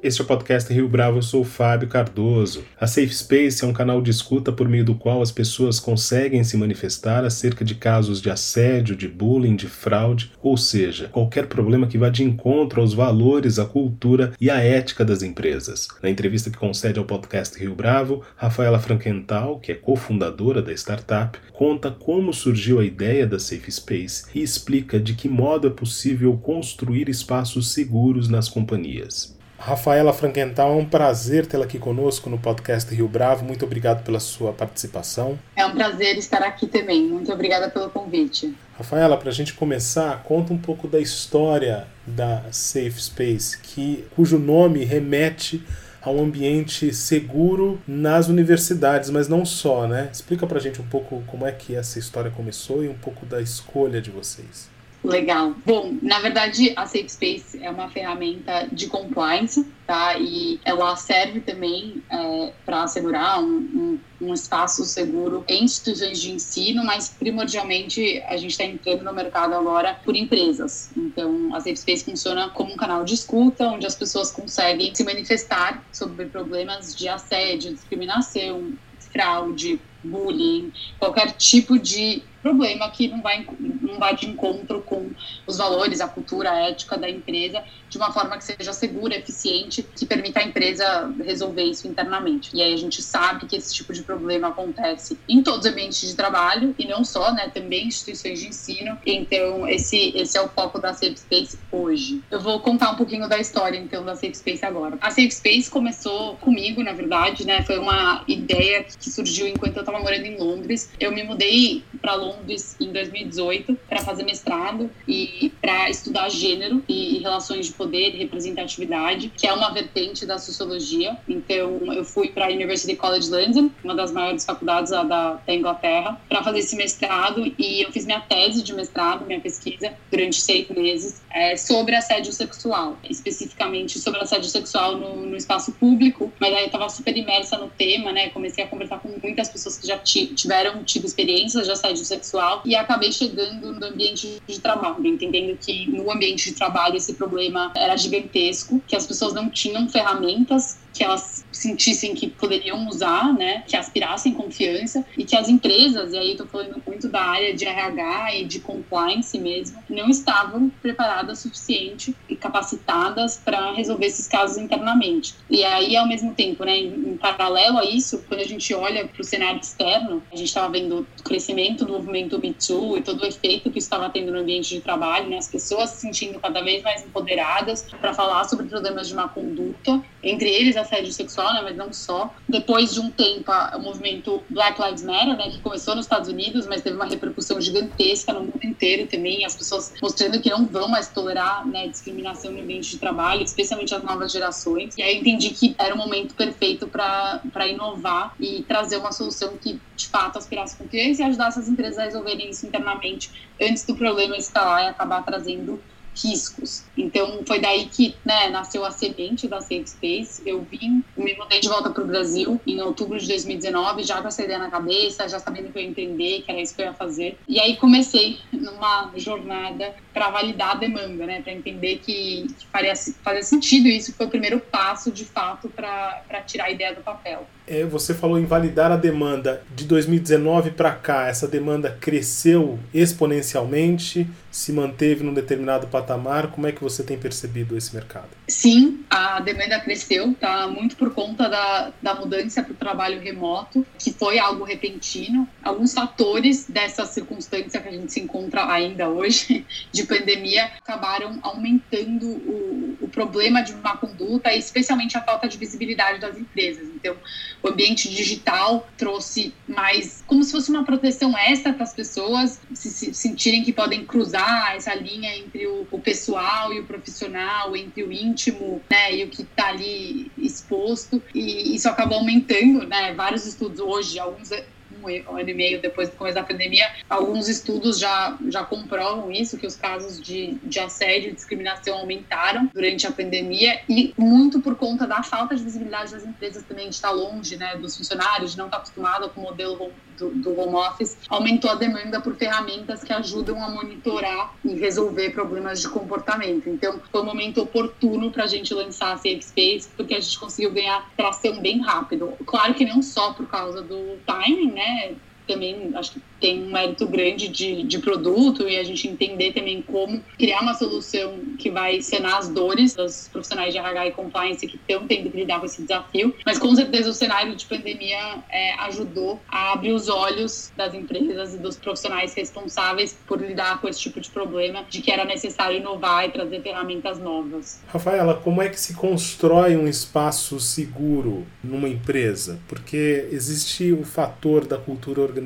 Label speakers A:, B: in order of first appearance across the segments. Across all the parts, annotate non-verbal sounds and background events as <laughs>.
A: Este é o podcast Rio Bravo, eu sou o Fábio Cardoso. A Safe Space é um canal de escuta por meio do qual as pessoas conseguem se manifestar acerca de casos de assédio, de bullying, de fraude, ou seja, qualquer problema que vá de encontro aos valores, à cultura e à ética das empresas. Na entrevista que concede ao podcast Rio Bravo, Rafaela Frankenthal, que é cofundadora da startup, conta como surgiu a ideia da Safe Space e explica de que modo é possível construir espaços seguros nas companhias. Rafaela Frankenthal, é um prazer tê-la aqui conosco no podcast Rio Bravo. Muito obrigado pela sua participação.
B: É um prazer estar aqui também. Muito obrigada pelo convite.
A: Rafaela, para a gente começar, conta um pouco da história da Safe Space, que, cujo nome remete a um ambiente seguro nas universidades, mas não só, né? Explica para a gente um pouco como é que essa história começou e um pouco da escolha de vocês.
B: Legal. Bom, na verdade, a Safe Space é uma ferramenta de compliance, tá? E ela serve também é, para assegurar um, um, um, espaço seguro em instituições de ensino, mas primordialmente a gente está entrando no mercado agora por empresas. Então, a Safe Space funciona como um canal de escuta, onde as pessoas conseguem se manifestar sobre problemas de assédio, discriminação, fraude, bullying, qualquer tipo de problema que não vai, não vai de encontro com os valores, a cultura, a ética da empresa, de uma forma que seja segura, eficiente, que permita a empresa resolver isso internamente. E aí a gente sabe que esse tipo de problema acontece em todos os ambientes de trabalho e não só, né, também instituições de ensino. Então, esse, esse é o foco da Safe Space hoje. Eu vou contar um pouquinho da história, então, da Safe Space agora. A Safe Space começou comigo, na verdade, né, foi uma ideia que surgiu enquanto eu estava morando em Londres. Eu me mudei para Londres Londres em 2018 para fazer mestrado e para estudar gênero e relações de poder e representatividade, que é uma vertente da sociologia. Então, eu fui para a University College London, uma das maiores faculdades da, da Inglaterra, para fazer esse mestrado e eu fiz minha tese de mestrado, minha pesquisa, durante seis meses, é, sobre assédio sexual, especificamente sobre assédio sexual no, no espaço público, mas aí eu estava super imersa no tema, né? Comecei a conversar com muitas pessoas que já tiveram tido experiências de assédio sexual sexual e acabei chegando no ambiente de trabalho, entendendo que no ambiente de trabalho esse problema era gigantesco, que as pessoas não tinham ferramentas que elas sentissem que poderiam usar, né, que aspirassem confiança e que as empresas, e aí estou falando muito da área de RH e de compliance mesmo, não estavam preparadas suficiente e capacitadas para resolver esses casos internamente. E aí, ao mesmo tempo, né, em, paralelo a isso, quando a gente olha para o cenário externo, a gente estava vendo o crescimento do movimento Me Too e todo o efeito que isso estava tendo no ambiente de trabalho, né, as pessoas se sentindo cada vez mais empoderadas para falar sobre problemas de má conduta, entre eles assédio sexual, né, mas não só. Depois de um tempo, o movimento Black Lives Matter, né, que começou nos Estados Unidos, mas teve uma repercussão gigantesca no mundo inteiro também, as pessoas mostrando que não vão mais tolerar né, discriminação no ambiente de trabalho, especialmente as novas gerações. E aí eu entendi que era o momento perfeito para inovar e trazer uma solução que de fato aspirasse confiança e ajudasse as empresas a resolverem isso internamente antes do problema escalar e acabar trazendo riscos. Então foi daí que né, nasceu a semente da Safe Space. Eu vim, me mudei de volta para o Brasil em outubro de 2019, já com essa ideia na cabeça, já sabendo que eu ia entender, que era isso que eu ia fazer. E aí comecei numa jornada para validar a demanda, né, para entender que, que faria, faria sentido isso. Foi o primeiro passo, de fato, para tirar a ideia do papel.
A: É, você falou em validar a demanda. De 2019 para cá, essa demanda cresceu exponencialmente, se manteve num determinado patamar. Como é que você tem percebido esse mercado?
B: Sim, a demanda cresceu, tá? Muito por conta da, da mudança para o trabalho remoto, que foi algo repentino. Alguns fatores dessa circunstância que a gente se encontra ainda hoje, <laughs> de pandemia, acabaram aumentando o, o problema de má conduta especialmente a falta de visibilidade das empresas. Então, o ambiente digital trouxe mais, como se fosse uma proteção extra para as pessoas se, se, sentirem que podem cruzar essa linha entre o, o, pessoal e o profissional, entre o íntimo, né, e o que está ali exposto. E isso acabou aumentando, né? Vários estudos hoje, alguns um ano e meio depois do começo da pandemia, alguns estudos já, já comprovam isso, que os casos de, de assédio e discriminação aumentaram durante a pandemia e muito por conta da falta de visibilidade das empresas também, de estar longe né, dos funcionários, de não estar acostumado com o modelo do, do home office, aumentou a demanda por ferramentas que ajudam a monitorar e resolver problemas de comportamento. Então, foi um momento oportuno para a gente lançar a Safe Space, porque a gente conseguiu ganhar tração bem rápido. Claro que não só por causa do timing, né? Também acho que tem um mérito grande de, de produto e a gente entender também como criar uma solução que vai sanar as dores dos profissionais de RH e compliance que estão tendo que lidar com esse desafio. Mas com certeza o cenário de pandemia é, ajudou a abrir os olhos das empresas e dos profissionais responsáveis por lidar com esse tipo de problema, de que era necessário inovar e trazer ferramentas novas.
A: Rafaela, como é que se constrói um espaço seguro numa empresa? Porque existe o fator da cultura organizacional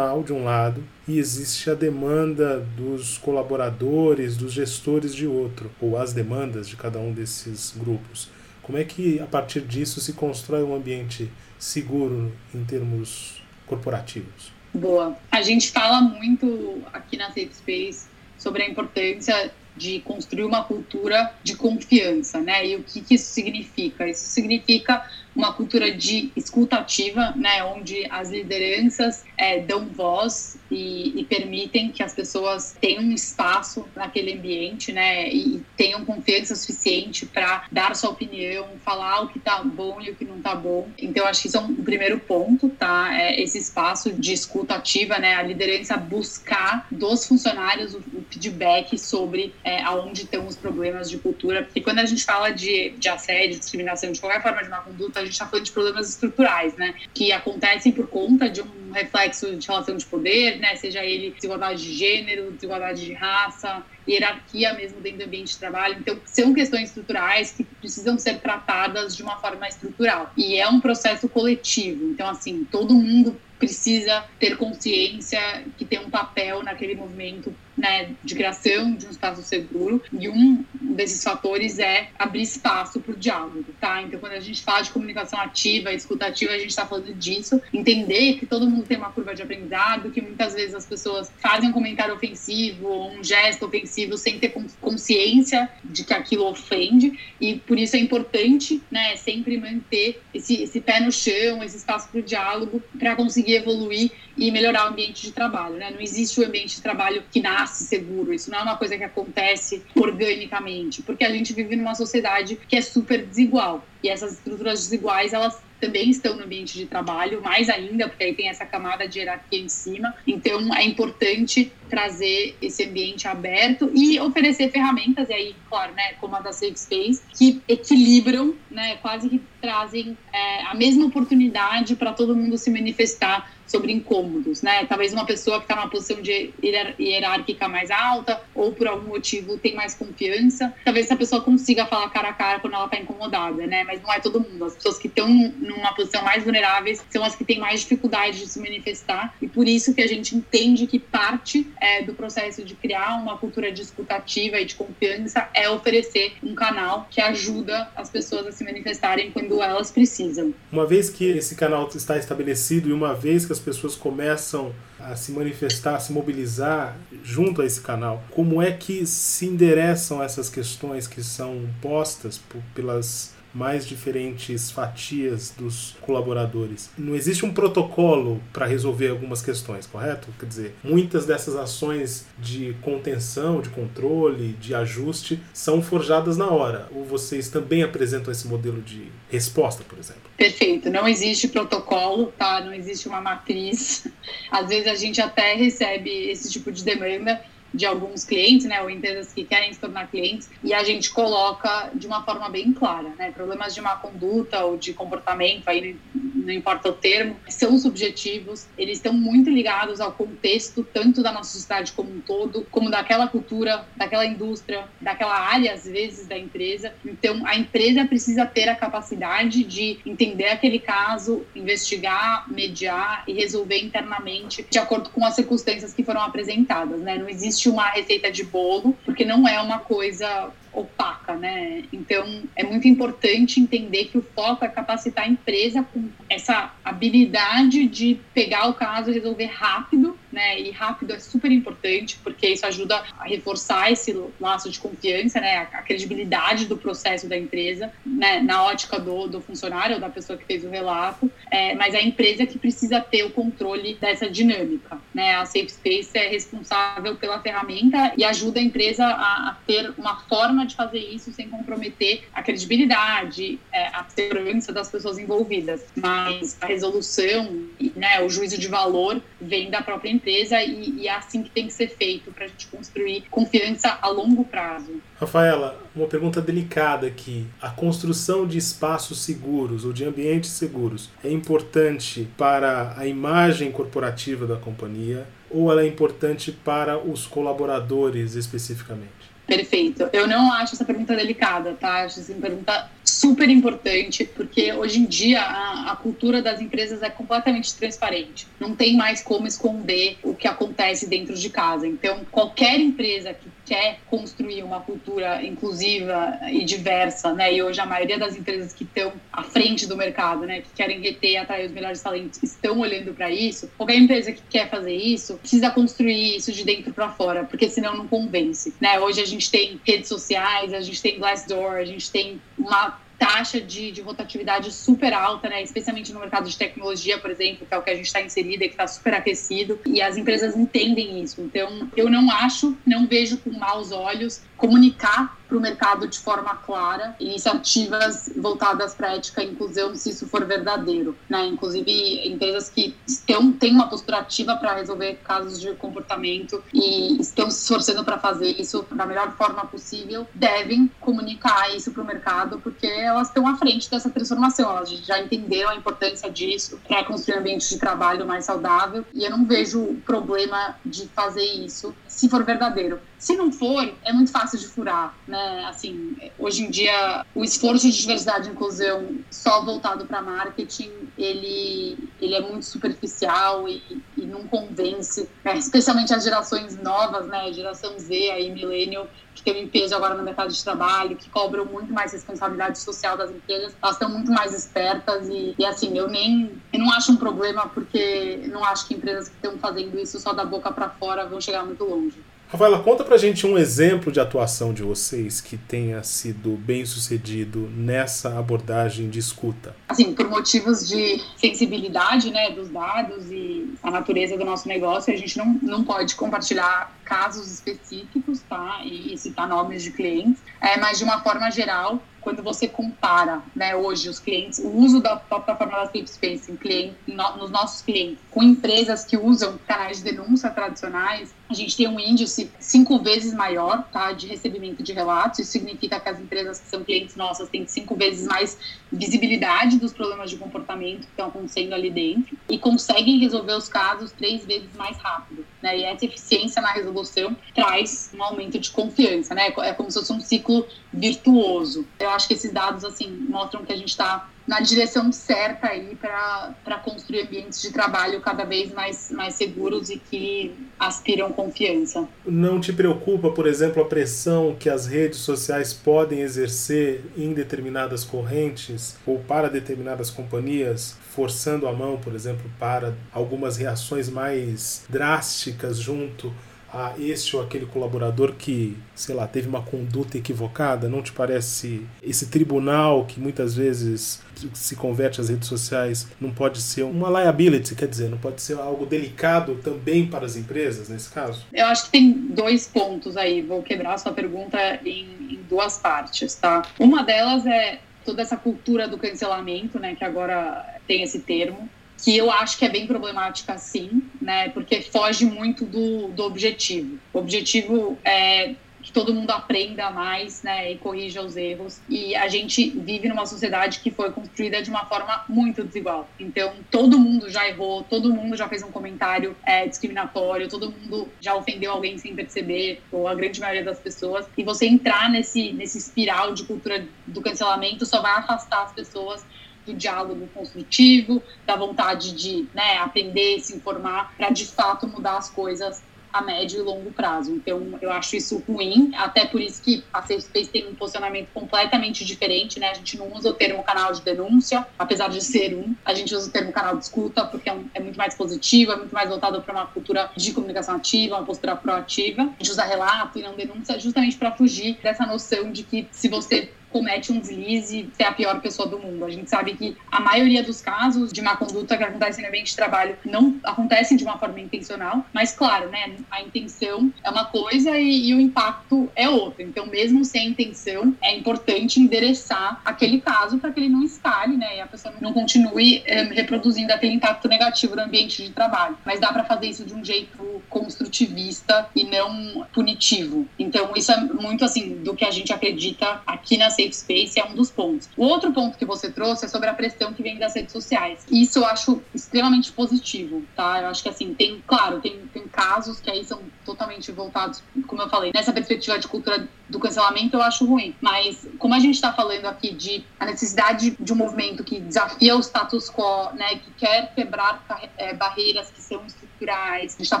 A: de um lado e existe a demanda dos colaboradores, dos gestores de outro, ou as demandas de cada um desses grupos. Como é que a partir disso se constrói um ambiente seguro em termos corporativos?
B: Boa. A gente fala muito aqui na Safe Space sobre a importância de construir uma cultura de confiança, né? E o que, que isso significa? Isso significa uma cultura de escuta ativa, né, onde as lideranças é, dão voz e, e, permitem que as pessoas tenham um espaço naquele ambiente, né, e tenham confiança suficiente para dar sua opinião, falar o que está bom e o que não está bom. Então, acho que isso é um primeiro ponto, tá? É esse espaço de escuta ativa, né, a liderança buscar dos funcionários o, o feedback sobre é, aonde estão os problemas de cultura, porque quando a gente fala de, de assédio, discriminação, de qualquer forma de má conduta, a gente está falando de problemas estruturais, né? Que acontecem por conta de um reflexo de relação de poder, né? Seja ele desigualdade de gênero, desigualdade de raça, hierarquia mesmo dentro do ambiente de trabalho. Então, são questões estruturais que precisam ser tratadas de uma forma estrutural. E é um processo coletivo. Então, assim, todo mundo precisa ter consciência que tem um papel naquele movimento né, de criação de um espaço seguro e um desses fatores é abrir espaço para o diálogo, tá? Então, quando a gente fala de comunicação ativa, escutativa, a gente está falando disso, entender que todo mundo tem uma curva de aprendizado, que muitas vezes as pessoas fazem um comentário ofensivo ou um gesto ofensivo sem ter consciência de que aquilo ofende e por isso é importante, né, sempre manter esse, esse pé no chão, esse espaço para o diálogo para conseguir evoluir e melhorar o ambiente de trabalho, né? Não existe o um ambiente de trabalho que nasce seguro, isso não é uma coisa que acontece organicamente, porque a gente vive numa sociedade que é super desigual. E essas estruturas desiguais, elas também estão no ambiente de trabalho, mais ainda, porque aí tem essa camada de hierarquia em cima. Então, é importante trazer esse ambiente aberto e oferecer ferramentas, e aí, claro, né, como a da Safe Space, que equilibram, né, quase que trazem é, a mesma oportunidade para todo mundo se manifestar sobre incômodos, né? Talvez uma pessoa que está numa posição de hierárquica mais alta ou por algum motivo tem mais confiança, talvez essa pessoa consiga falar cara a cara quando ela está incomodada, né? Mas não é todo mundo. As pessoas que estão numa posição mais vulneráveis são as que têm mais dificuldade de se manifestar e por isso que a gente entende que parte é, do processo de criar uma cultura discutativa e de confiança é oferecer um canal que ajuda as pessoas a se manifestarem quando elas precisam.
A: Uma vez que esse canal está estabelecido e uma vez que as pessoas começam a se manifestar, a se mobilizar junto a esse canal, como é que se endereçam essas questões que são postas pelas mais diferentes fatias dos colaboradores. Não existe um protocolo para resolver algumas questões, correto? Quer dizer, muitas dessas ações de contenção, de controle, de ajuste são forjadas na hora. Ou vocês também apresentam esse modelo de resposta, por exemplo?
B: Perfeito. Não existe protocolo, tá? Não existe uma matriz. Às vezes a gente até recebe esse tipo de demanda de alguns clientes, né, ou empresas que querem se tornar clientes, e a gente coloca de uma forma bem clara, né, problemas de má conduta ou de comportamento, aí não importa o termo, são subjetivos, eles estão muito ligados ao contexto, tanto da nossa sociedade como um todo, como daquela cultura, daquela indústria, daquela área, às vezes, da empresa. Então, a empresa precisa ter a capacidade de entender aquele caso, investigar, mediar e resolver internamente de acordo com as circunstâncias que foram apresentadas, né? Não existe existe uma receita de bolo, porque não é uma coisa opaca, né? Então, é muito importante entender que o foco é capacitar a empresa com essa habilidade de pegar o caso e resolver rápido, né? E rápido é super importante, porque isso ajuda a reforçar esse laço de confiança, né? A credibilidade do processo da empresa, né? Na ótica do, do funcionário ou da pessoa que fez o relato, é, mas a empresa que precisa ter o controle dessa dinâmica, né? A Safe Space é responsável pela ferramenta e ajuda a empresa a, a ter uma forma de fazer isso sem comprometer a credibilidade, é, a segurança das pessoas envolvidas. Mas a resolução, né? O juízo de valor vem da própria empresa e, e é assim que tem que ser feito para a gente construir confiança a longo prazo.
A: Rafaela, uma pergunta delicada aqui. A construção de espaços seguros ou de ambientes seguros é importante para a imagem corporativa da companhia ou ela é importante para os colaboradores especificamente?
B: Perfeito. Eu não acho essa pergunta delicada, tá? Acho essa pergunta super importante, porque hoje em dia a, a, cultura das empresas é completamente transparente. Não tem mais como esconder o que acontece dentro de casa. Então, qualquer empresa que quer construir uma cultura inclusiva e diversa, né? E hoje a maioria das empresas que estão à frente do mercado, né, que querem reter e atrair os melhores talentos, estão olhando para isso. Qualquer empresa que quer fazer isso precisa construir isso de dentro para fora, porque senão não convence, né? Hoje a gente tem redes sociais, a gente tem Glassdoor, a gente tem uma taxa de, de, rotatividade super alta, né? especialmente no mercado de tecnologia, por exemplo, que é o que a gente está inserida que está super aquecido, e as empresas entendem isso. Então, eu não acho, não vejo com maus olhos comunicar para o mercado de forma clara iniciativas voltadas para ética e inclusão, se isso for verdadeiro. Né? Inclusive, empresas que estão, têm uma postura ativa para resolver casos de comportamento e estão se esforçando para fazer isso da melhor forma possível, devem comunicar isso para o mercado, porque elas estão à frente dessa transformação, elas já entenderam a importância disso para construir um ambiente de trabalho mais saudável, e eu não vejo problema de fazer isso se for verdadeiro. Se não for, é muito fácil de furar, né? Assim, hoje em dia, o esforço de diversidade e inclusão só voltado para marketing, ele, ele é muito superficial e, e não convence, né? especialmente as gerações novas, né? Geração Z, aí, millennial, que tem um peso agora no mercado de trabalho, que cobram muito mais responsabilidade social das empresas, elas estão muito mais espertas e, e assim, eu nem, eu não acho um problema porque não acho que empresas que estão fazendo isso só da boca para fora vão chegar muito longe.
A: Rafaela, conta pra gente um exemplo de atuação de vocês que tenha sido bem sucedido nessa abordagem de escuta.
B: Assim, por motivos de sensibilidade né, dos dados e a natureza do nosso negócio, a gente não, não pode compartilhar casos específicos, tá? E, e citar nomes de clientes, é, mas de uma forma geral, quando você compara, né, hoje os clientes, o uso da plataforma da Flipspace em cliente, no, nos nossos clientes, com empresas que usam canais de denúncia tradicionais, a gente tem um índice cinco vezes maior, tá, de recebimento de relatos. Isso significa que as empresas que são clientes nossas têm cinco vezes mais visibilidade dos problemas de comportamento que estão acontecendo ali dentro e conseguem resolver os casos três vezes mais rápido, né? E essa eficiência na resolução traz um aumento de confiança, né? É como se fosse um ciclo virtuoso. Eu acho que esses dados assim mostram que a gente está na direção certa aí para construir ambientes de trabalho cada vez mais, mais seguros e que aspiram confiança.
A: Não te preocupa, por exemplo, a pressão que as redes sociais podem exercer em determinadas correntes ou para determinadas companhias, forçando a mão, por exemplo, para algumas reações mais drásticas junto a este ou aquele colaborador que, sei lá, teve uma conduta equivocada? Não te parece esse tribunal que muitas vezes se converte às redes sociais não pode ser uma liability, quer dizer, não pode ser algo delicado também para as empresas nesse caso?
B: Eu acho que tem dois pontos aí. Vou quebrar a sua pergunta em, em duas partes, tá? Uma delas é toda essa cultura do cancelamento, né, que agora tem esse termo que eu acho que é bem problemática sim, né? Porque foge muito do, do objetivo. O objetivo é que todo mundo aprenda mais, né, e corrija os erros. E a gente vive numa sociedade que foi construída de uma forma muito desigual. Então, todo mundo já errou, todo mundo já fez um comentário é, discriminatório, todo mundo já ofendeu alguém sem perceber, ou a grande maioria das pessoas. E você entrar nesse, nesse espiral de cultura do cancelamento só vai afastar as pessoas do diálogo construtivo, da vontade de né, aprender, se informar, para de fato mudar as coisas a médio e longo prazo. Então, eu acho isso ruim, até por isso que a Safe Space tem um posicionamento completamente diferente, né? A gente não usa o termo canal de denúncia, apesar de ser um, a gente usa o termo canal de escuta, porque é, um, é muito mais positivo, é muito mais voltado para uma cultura de comunicação ativa, uma postura proativa. A gente usa relato e não denúncia justamente para fugir dessa noção de que se você comete um deslize, ser a pior pessoa do mundo. A gente sabe que a maioria dos casos de má conduta que acontecem no ambiente de trabalho não acontecem de uma forma intencional, mas claro, né, a intenção é uma coisa e, e o impacto é outra. Então, mesmo sem intenção, é importante endereçar aquele caso para que ele não escale, né, e a pessoa não continue é, reproduzindo aquele impacto negativo no ambiente de trabalho. Mas dá para fazer isso de um jeito construtivista e não punitivo. Então, isso é muito assim do que a gente acredita aqui na safe space é um dos pontos. O outro ponto que você trouxe é sobre a pressão que vem das redes sociais. Isso eu acho extremamente positivo, tá? Eu acho que assim, tem, claro, tem, tem casos que aí são totalmente voltados, como eu falei, nessa perspectiva de cultura do cancelamento, eu acho ruim. Mas como a gente está falando aqui de a necessidade de um movimento que desafia o status quo, né, que quer quebrar é, barreiras que são estruturais, a gente está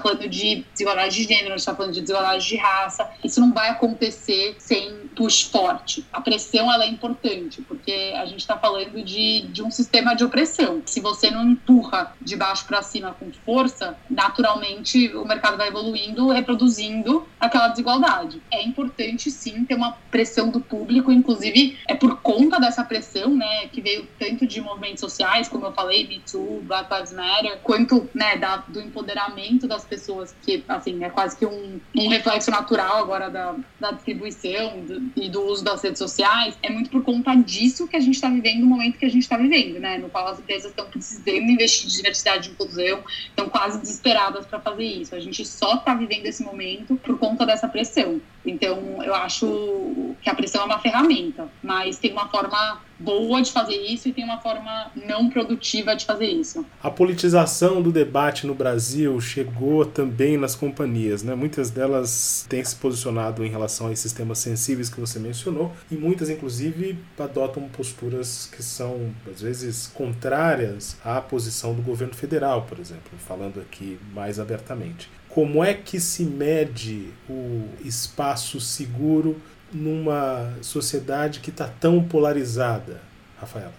B: falando de desigualdade de gênero, a gente está falando de desigualdade de raça, isso não vai acontecer sem push forte. A pressão ela é importante, porque a gente está falando de, de um sistema de opressão. Se você não empurra de baixo para cima com força, naturalmente o mercado vai evoluindo, reproduzindo aquela desigualdade. É importante sim ter uma pressão do público, inclusive é por conta dessa pressão, né, que veio tanto de movimentos sociais, como eu falei, Me Too, Black Lives Matter, quanto, né, da, do empoderamento das pessoas, que, assim, é quase que um, um reflexo natural agora da, da distribuição do, e do uso das redes sociais, é muito por conta disso que a gente está vivendo no momento que a gente está vivendo, né, no qual as empresas estão precisando investir em diversidade e inclusão, estão quase desesperadas para fazer isso. A gente só está vivendo esse momento por conta dessa pressão. Então, eu acho que a pressão é uma ferramenta, mas tem uma forma boa de fazer isso e tem uma forma não produtiva de fazer isso.
A: A politização do debate no Brasil chegou também nas companhias, né? Muitas delas têm se posicionado em relação a esses temas sensíveis que você mencionou e muitas, inclusive, adotam posturas que são, às vezes, contrárias à posição do governo federal, por exemplo, falando aqui mais abertamente. Como é que se mede o espaço seguro numa sociedade que está tão polarizada, Rafaela?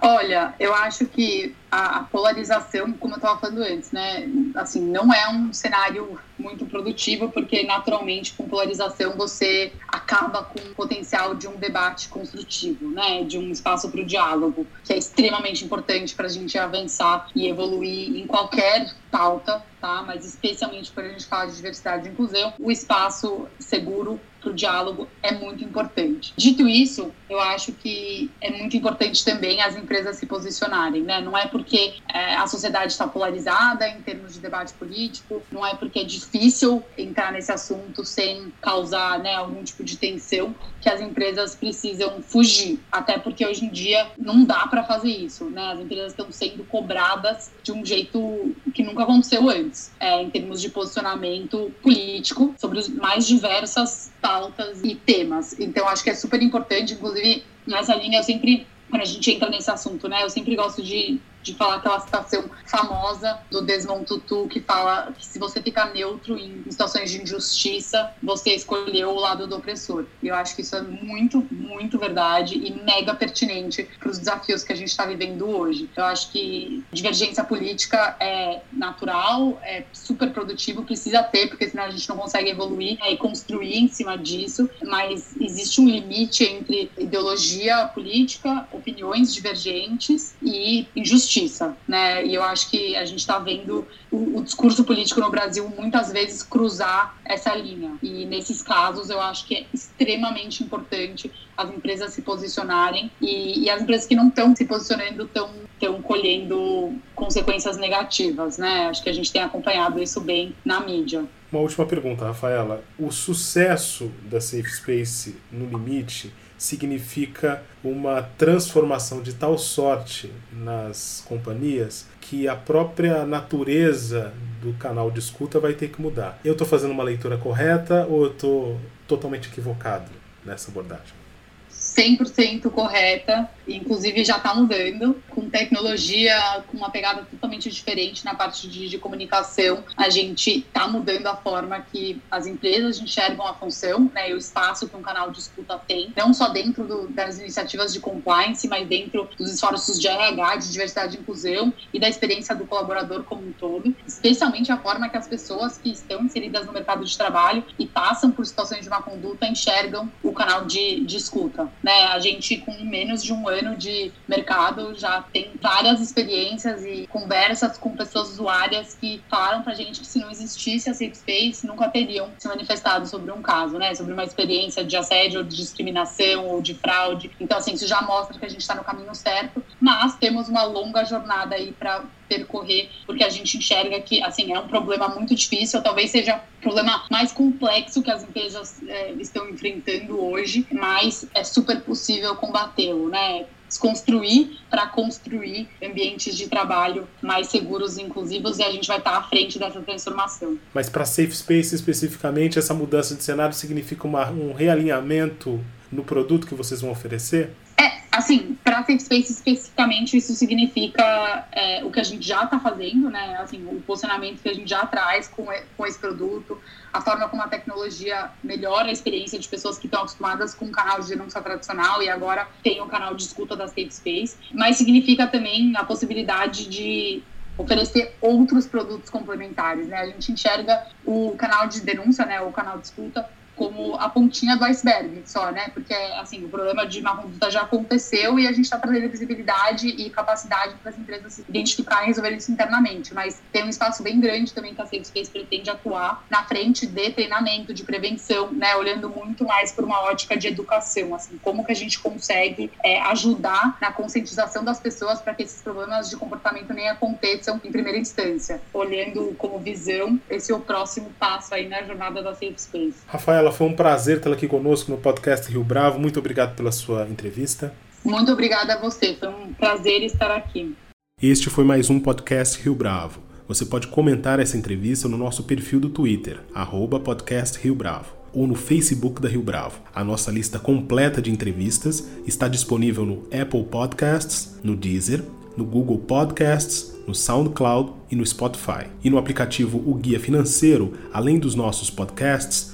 B: Olha, eu acho que a, a polarização, como eu estava falando antes, né, assim, não é um cenário muito produtivo, porque naturalmente com polarização você acaba com o potencial de um debate construtivo, né, de um espaço para o diálogo, que é extremamente importante para a gente avançar e evoluir em qualquer pauta, tá, mas especialmente quando a gente fala de diversidade e inclusão, o espaço seguro para o diálogo é muito importante. Dito isso, eu acho que é muito importante também as empresas se posicionarem, né? Não é porque é, a sociedade está polarizada em termos de debate político, não é porque é difícil entrar nesse assunto sem causar né, algum tipo de tensão que as empresas precisam fugir. Até porque hoje em dia não dá para fazer isso, né? As empresas estão sendo cobradas de um jeito que nunca aconteceu antes, é, em termos de posicionamento político sobre as mais diversas pautas e temas. Então, acho que é super importante, inclusive, nessa linha, eu sempre, quando a gente entra nesse assunto, né, eu sempre gosto de de falar aquela citação famosa do Desmond Tutu que fala que se você ficar neutro em situações de injustiça, você escolheu o lado do opressor. E eu acho que isso é muito, muito verdade e mega pertinente para os desafios que a gente está vivendo hoje. Eu acho que divergência política é natural, é super produtivo, precisa ter, porque senão a gente não consegue evoluir e construir em cima disso, mas existe um limite entre ideologia política, opiniões divergentes e injustiça justiça, né? E eu acho que a gente está vendo o, o, discurso político no Brasil muitas vezes cruzar essa linha. E nesses casos eu acho que é extremamente importante as empresas se posicionarem e, e as empresas que não estão se posicionando estão estão colhendo consequências negativas, né? Acho que a gente tem acompanhado isso bem na mídia.
A: Uma última pergunta, Rafaela. O sucesso da Safe Space no limite significa uma transformação de tal sorte nas companhias que a própria natureza do canal de escuta vai ter que mudar. Eu estou fazendo uma leitura correta ou eu estou totalmente equivocado nessa abordagem?
B: 100% correta. inclusive já está mudando, tecnologia, com uma pegada totalmente diferente na parte de, de comunicação. A gente está mudando a forma que as empresas enxergam a função né, e o espaço que um canal de escuta tem, não só dentro do, das iniciativas de compliance, mas dentro dos esforços de RH, de diversidade e inclusão e da experiência do colaborador como um todo, especialmente a forma que as pessoas que estão inseridas no mercado de trabalho e passam por situações de má conduta enxergam o canal de, de escuta. Né? A gente, com menos de um ano de mercado, já tem várias experiências e conversas com pessoas usuárias que falaram pra gente que se não existisse a Safe Space, nunca teriam se manifestado sobre um caso, né? Sobre uma experiência de assédio ou de discriminação ou de fraude. Então, assim, isso já mostra que a gente está no caminho certo, mas temos uma longa jornada aí para percorrer, porque a gente enxerga que, assim, é um problema muito difícil, talvez seja o problema mais complexo que as empresas é, estão enfrentando hoje, mas é super possível combatê-lo, né? Desconstruir para construir ambientes de trabalho mais seguros e inclusivos e a gente vai estar à frente dessa transformação.
A: Mas para Safe Space especificamente, essa mudança de cenário significa uma, um realinhamento no produto que vocês vão oferecer?
B: Assim, para Safe Space especificamente, isso significa é, o que a gente já está fazendo, né? Assim, o posicionamento que a gente já traz com, com esse produto, a forma como a tecnologia melhora a experiência de pessoas que estão acostumadas com o canal de denúncia tradicional e agora tem o canal de escuta da Safe Space, mas significa também a possibilidade de oferecer outros produtos complementares, né? A gente enxerga o canal de denúncia, né, o canal de escuta como a pontinha do iceberg só, né? Porque, assim, o problema de má conduta já aconteceu e a gente está trazendo visibilidade e capacidade para as empresas se identificar e resolver isso internamente. Mas tem um espaço bem grande também que a Salesforce pretende atuar na frente de treinamento, de prevenção, né? Olhando muito mais por uma ótica de educação, assim, como que a gente consegue é, ajudar na conscientização das pessoas para que esses problemas de comportamento nem aconteçam em primeira instância. Olhando como visão, esse é o próximo passo aí na jornada da Safe Space.
A: Rafael, Rafaela, foi um prazer tê-la aqui conosco no podcast Rio Bravo. Muito obrigado pela sua entrevista.
B: Muito obrigada a você, foi um prazer estar aqui.
A: Este foi mais um podcast Rio Bravo. Você pode comentar essa entrevista no nosso perfil do Twitter, arroba podcast Rio Bravo, ou no Facebook da Rio Bravo. A nossa lista completa de entrevistas está disponível no Apple Podcasts, no Deezer, no Google Podcasts, no SoundCloud e no Spotify. E no aplicativo O Guia Financeiro, além dos nossos podcasts,